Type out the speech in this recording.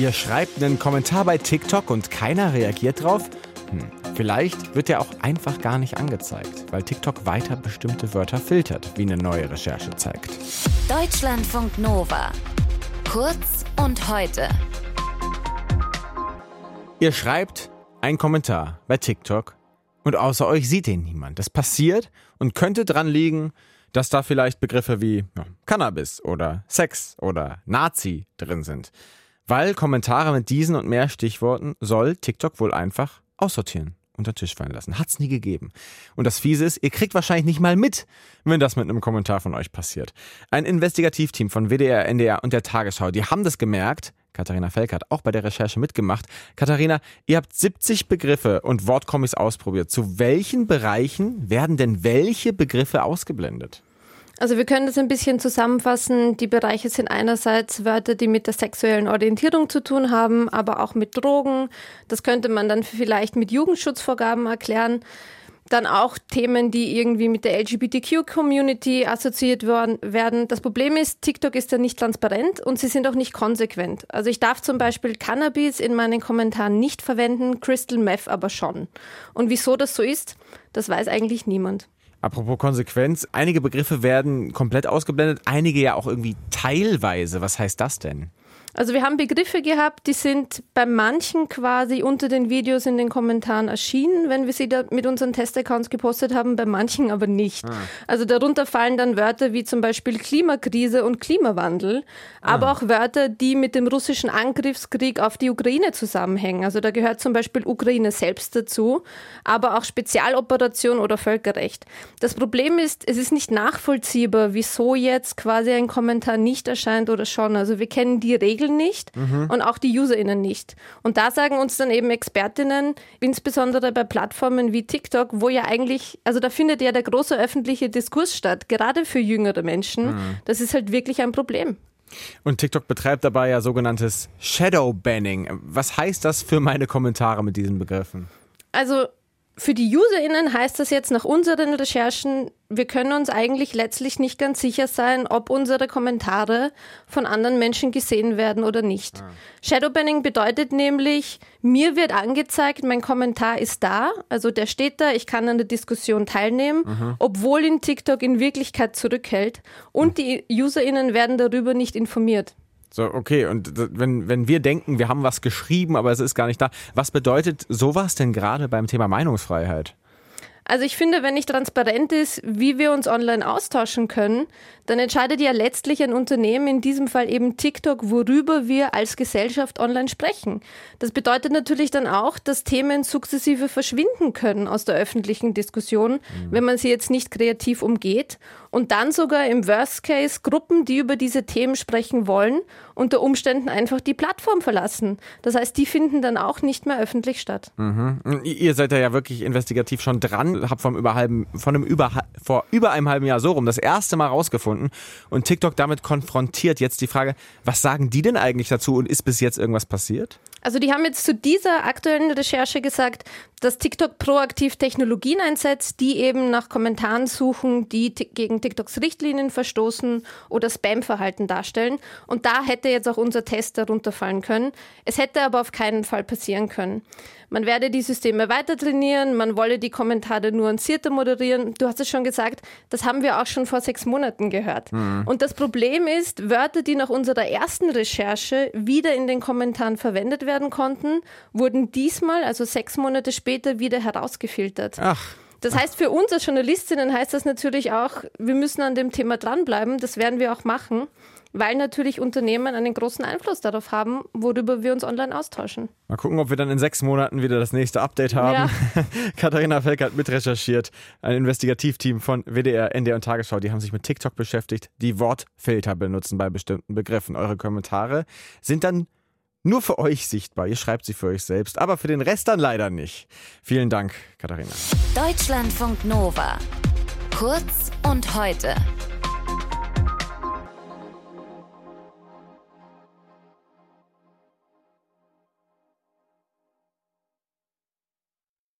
Ihr schreibt einen Kommentar bei TikTok und keiner reagiert drauf? Hm, vielleicht wird der auch einfach gar nicht angezeigt, weil TikTok weiter bestimmte Wörter filtert, wie eine neue Recherche zeigt. Deutschlandfunk Nova. Kurz und heute. Ihr schreibt einen Kommentar bei TikTok und außer euch sieht den niemand. Das passiert und könnte dran liegen, dass da vielleicht Begriffe wie ja, Cannabis oder Sex oder Nazi drin sind. Weil Kommentare mit diesen und mehr Stichworten soll TikTok wohl einfach aussortieren, unter Tisch fallen lassen. Hat's nie gegeben. Und das Fiese ist, ihr kriegt wahrscheinlich nicht mal mit, wenn das mit einem Kommentar von euch passiert. Ein Investigativteam von WDR, NDR und der Tagesschau, die haben das gemerkt. Katharina Felk hat auch bei der Recherche mitgemacht. Katharina, ihr habt 70 Begriffe und Wortkombis ausprobiert. Zu welchen Bereichen werden denn welche Begriffe ausgeblendet? Also wir können das ein bisschen zusammenfassen. Die Bereiche sind einerseits Wörter, die mit der sexuellen Orientierung zu tun haben, aber auch mit Drogen. Das könnte man dann vielleicht mit Jugendschutzvorgaben erklären. Dann auch Themen, die irgendwie mit der LGBTQ-Community assoziiert werden. Das Problem ist, TikTok ist ja nicht transparent und sie sind auch nicht konsequent. Also ich darf zum Beispiel Cannabis in meinen Kommentaren nicht verwenden, Crystal Meth aber schon. Und wieso das so ist, das weiß eigentlich niemand. Apropos Konsequenz, einige Begriffe werden komplett ausgeblendet, einige ja auch irgendwie teilweise. Was heißt das denn? Also wir haben Begriffe gehabt, die sind bei manchen quasi unter den Videos in den Kommentaren erschienen, wenn wir sie da mit unseren Testaccounts gepostet haben, bei manchen aber nicht. Ah. Also darunter fallen dann Wörter wie zum Beispiel Klimakrise und Klimawandel, aber ah. auch Wörter, die mit dem russischen Angriffskrieg auf die Ukraine zusammenhängen. Also da gehört zum Beispiel Ukraine selbst dazu, aber auch Spezialoperation oder Völkerrecht. Das Problem ist, es ist nicht nachvollziehbar, wieso jetzt quasi ein Kommentar nicht erscheint oder schon. Also wir kennen die Regeln Regeln nicht mhm. und auch die UserInnen nicht. Und da sagen uns dann eben Expertinnen, insbesondere bei Plattformen wie TikTok, wo ja eigentlich, also da findet ja der große öffentliche Diskurs statt, gerade für jüngere Menschen. Mhm. Das ist halt wirklich ein Problem. Und TikTok betreibt dabei ja sogenanntes Shadow Banning. Was heißt das für meine Kommentare mit diesen Begriffen? Also für die UserInnen heißt das jetzt nach unseren Recherchen, wir können uns eigentlich letztlich nicht ganz sicher sein, ob unsere Kommentare von anderen Menschen gesehen werden oder nicht. Ah. Shadowbanning bedeutet nämlich, mir wird angezeigt, mein Kommentar ist da, also der steht da, ich kann an der Diskussion teilnehmen, mhm. obwohl ihn TikTok in Wirklichkeit zurückhält und mhm. die UserInnen werden darüber nicht informiert. So, okay, und wenn, wenn wir denken, wir haben was geschrieben, aber es ist gar nicht da, was bedeutet sowas denn gerade beim Thema Meinungsfreiheit? Also ich finde, wenn nicht transparent ist, wie wir uns online austauschen können, dann entscheidet ja letztlich ein Unternehmen, in diesem Fall eben TikTok, worüber wir als Gesellschaft online sprechen. Das bedeutet natürlich dann auch, dass Themen sukzessive verschwinden können aus der öffentlichen Diskussion, mhm. wenn man sie jetzt nicht kreativ umgeht. Und dann sogar im Worst Case Gruppen, die über diese Themen sprechen wollen, unter Umständen einfach die Plattform verlassen. Das heißt, die finden dann auch nicht mehr öffentlich statt. Mhm. Ihr seid da ja wirklich investigativ schon dran, habt vom überhalben, von einem über, vor über einem halben Jahr so rum das erste Mal rausgefunden und TikTok damit konfrontiert. Jetzt die Frage, was sagen die denn eigentlich dazu und ist bis jetzt irgendwas passiert? Also die haben jetzt zu dieser aktuellen Recherche gesagt, dass TikTok proaktiv Technologien einsetzt, die eben nach Kommentaren suchen, die gegen TikToks Richtlinien verstoßen oder Spam-Verhalten darstellen. Und da hätte jetzt auch unser Test darunter fallen können. Es hätte aber auf keinen Fall passieren können. Man werde die Systeme weiter trainieren, man wolle die Kommentare nuancierter moderieren. Du hast es schon gesagt, das haben wir auch schon vor sechs Monaten gehört. Mhm. Und das Problem ist, Wörter, die nach unserer ersten Recherche wieder in den Kommentaren verwendet werden konnten, wurden diesmal, also sechs Monate später, wieder herausgefiltert. Ach. Das heißt, für uns als Journalistinnen heißt das natürlich auch, wir müssen an dem Thema dranbleiben. Das werden wir auch machen weil natürlich Unternehmen einen großen Einfluss darauf haben, worüber wir uns online austauschen. Mal gucken, ob wir dann in sechs Monaten wieder das nächste Update haben. Ja. Katharina Felk hat mitrecherchiert, ein Investigativteam von WDR, NDR und Tagesschau, die haben sich mit TikTok beschäftigt, die Wortfilter benutzen bei bestimmten Begriffen. Eure Kommentare sind dann nur für euch sichtbar. Ihr schreibt sie für euch selbst, aber für den Rest dann leider nicht. Vielen Dank, Katharina. Deutschlandfunk Nova. Kurz und heute.